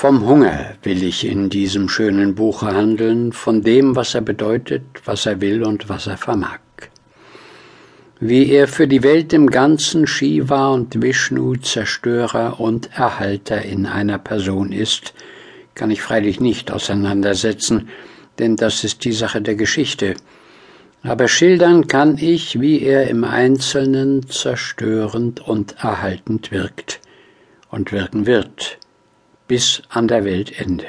Vom Hunger will ich in diesem schönen Buche handeln, von dem, was er bedeutet, was er will und was er vermag. Wie er für die Welt im Ganzen Shiva und Vishnu Zerstörer und Erhalter in einer Person ist, kann ich freilich nicht auseinandersetzen, denn das ist die Sache der Geschichte. Aber schildern kann ich, wie er im Einzelnen zerstörend und erhaltend wirkt und wirken wird bis an der Weltende.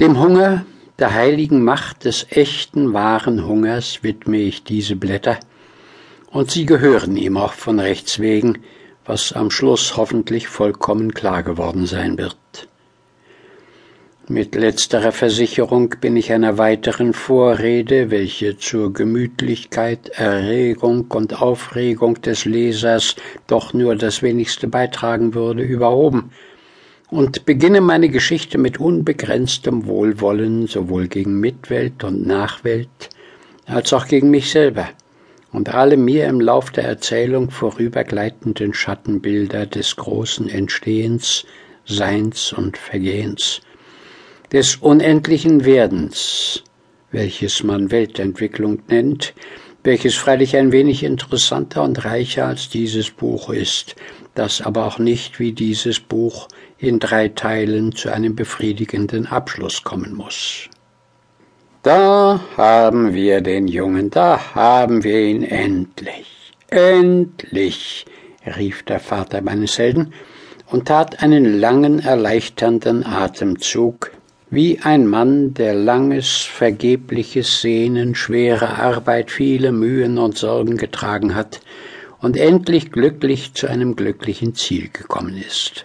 Dem Hunger, der heiligen Macht des echten, wahren Hungers widme ich diese Blätter, und sie gehören ihm auch von Rechts wegen, was am Schluss hoffentlich vollkommen klar geworden sein wird. Mit letzterer Versicherung bin ich einer weiteren Vorrede, welche zur Gemütlichkeit, Erregung und Aufregung des Lesers doch nur das wenigste beitragen würde, überhoben, und beginne meine Geschichte mit unbegrenztem Wohlwollen sowohl gegen Mitwelt und Nachwelt als auch gegen mich selber. Und alle mir im Lauf der Erzählung vorübergleitenden Schattenbilder des großen Entstehens, Seins und Vergehens, des unendlichen Werdens, welches man Weltentwicklung nennt, welches freilich ein wenig interessanter und reicher als dieses Buch ist, das aber auch nicht wie dieses Buch in drei Teilen zu einem befriedigenden Abschluss kommen muss. Da haben wir den Jungen, da haben wir ihn endlich, endlich, rief der Vater meines Helden und tat einen langen, erleichternden Atemzug, wie ein Mann, der langes, vergebliches Sehnen, schwere Arbeit, viele Mühen und Sorgen getragen hat und endlich glücklich zu einem glücklichen Ziel gekommen ist.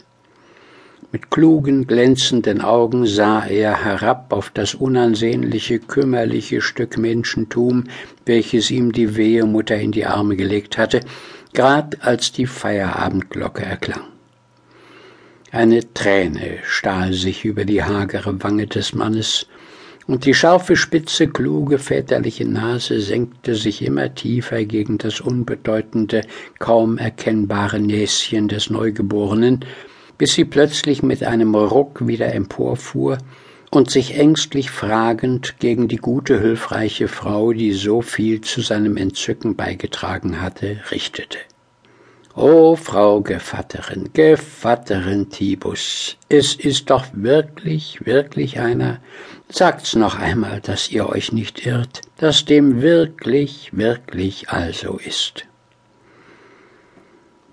Mit klugen, glänzenden Augen sah er herab auf das unansehnliche, kümmerliche Stück Menschentum, welches ihm die wehe Mutter in die Arme gelegt hatte, grad als die Feierabendglocke erklang. Eine Träne stahl sich über die hagere Wange des Mannes, und die scharfe, spitze, kluge, väterliche Nase senkte sich immer tiefer gegen das unbedeutende, kaum erkennbare Näschen des Neugeborenen, bis sie plötzlich mit einem Ruck wieder emporfuhr und sich ängstlich fragend gegen die gute, hilfreiche Frau, die so viel zu seinem Entzücken beigetragen hatte, richtete. O Frau Gevatterin, Gevatterin Tibus, es ist doch wirklich, wirklich einer, sagt's noch einmal, dass ihr euch nicht irrt, dass dem wirklich, wirklich also ist.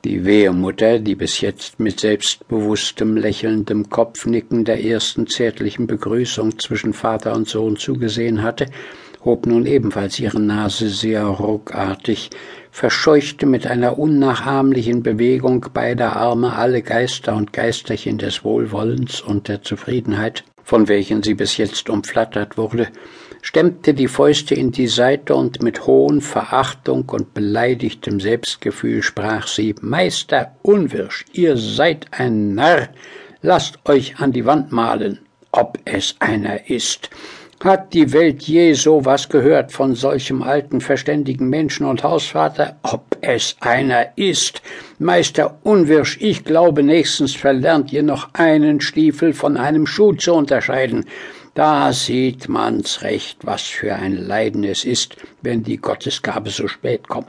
Die Wehemutter, die bis jetzt mit selbstbewusstem, lächelndem Kopfnicken der ersten zärtlichen Begrüßung zwischen Vater und Sohn zugesehen hatte, hob nun ebenfalls ihre Nase sehr ruckartig, verscheuchte mit einer unnachahmlichen Bewegung beider Arme alle Geister und Geisterchen des Wohlwollens und der Zufriedenheit, von welchen sie bis jetzt umflattert wurde, stemmte die Fäuste in die Seite und mit Hohn, Verachtung und beleidigtem Selbstgefühl sprach sie Meister Unwirsch, ihr seid ein Narr, lasst euch an die Wand malen, ob es einer ist. Hat die Welt je so was gehört von solchem alten, verständigen Menschen und Hausvater? Ob es einer ist? Meister Unwirsch, ich glaube, nächstens verlernt ihr noch einen Stiefel von einem Schuh zu unterscheiden. Da sieht man's recht, was für ein Leiden es ist, wenn die Gottesgabe so spät kommt.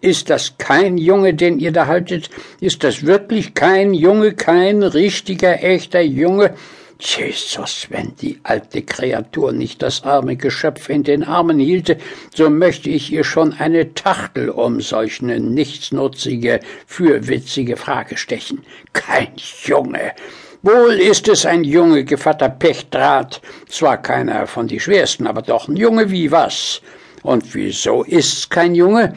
Ist das kein Junge, den ihr da haltet? Ist das wirklich kein Junge, kein richtiger, echter Junge? Jesus, wenn die alte Kreatur nicht das arme Geschöpf in den Armen hielte, so möchte ich ihr schon eine Tachtel um solch eine nichtsnutzige, fürwitzige Frage stechen. Kein Junge! Wohl ist es ein Junge, Gevatter Pechtrat, zwar keiner von die schwersten, aber doch ein Junge wie was. Und wieso ist's kein Junge?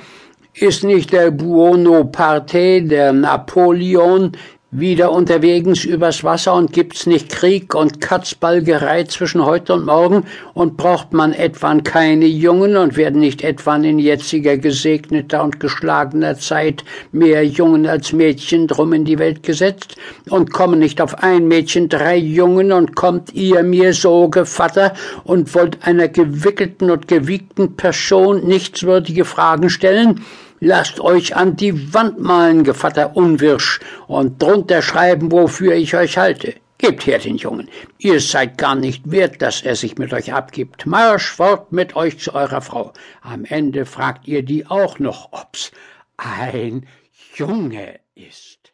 Ist nicht der Buonaparte, der Napoleon, wieder unterwegs übers Wasser und gibt's nicht Krieg und Katzbalgerei zwischen heute und morgen? Und braucht man etwan keine Jungen und werden nicht etwan in jetziger gesegneter und geschlagener Zeit mehr Jungen als Mädchen drum in die Welt gesetzt? Und kommen nicht auf ein Mädchen drei Jungen und kommt ihr mir so Gevatter? Und wollt einer gewickelten und gewiegten Person nichtswürdige Fragen stellen? Lasst euch an die Wand malen, Gevatter Unwirsch, und drunter schreiben, wofür ich euch halte. Gebt her den Jungen. Ihr seid gar nicht wert, dass er sich mit euch abgibt. Marsch fort mit euch zu eurer Frau. Am Ende fragt ihr die auch noch, ob's ein Junge ist.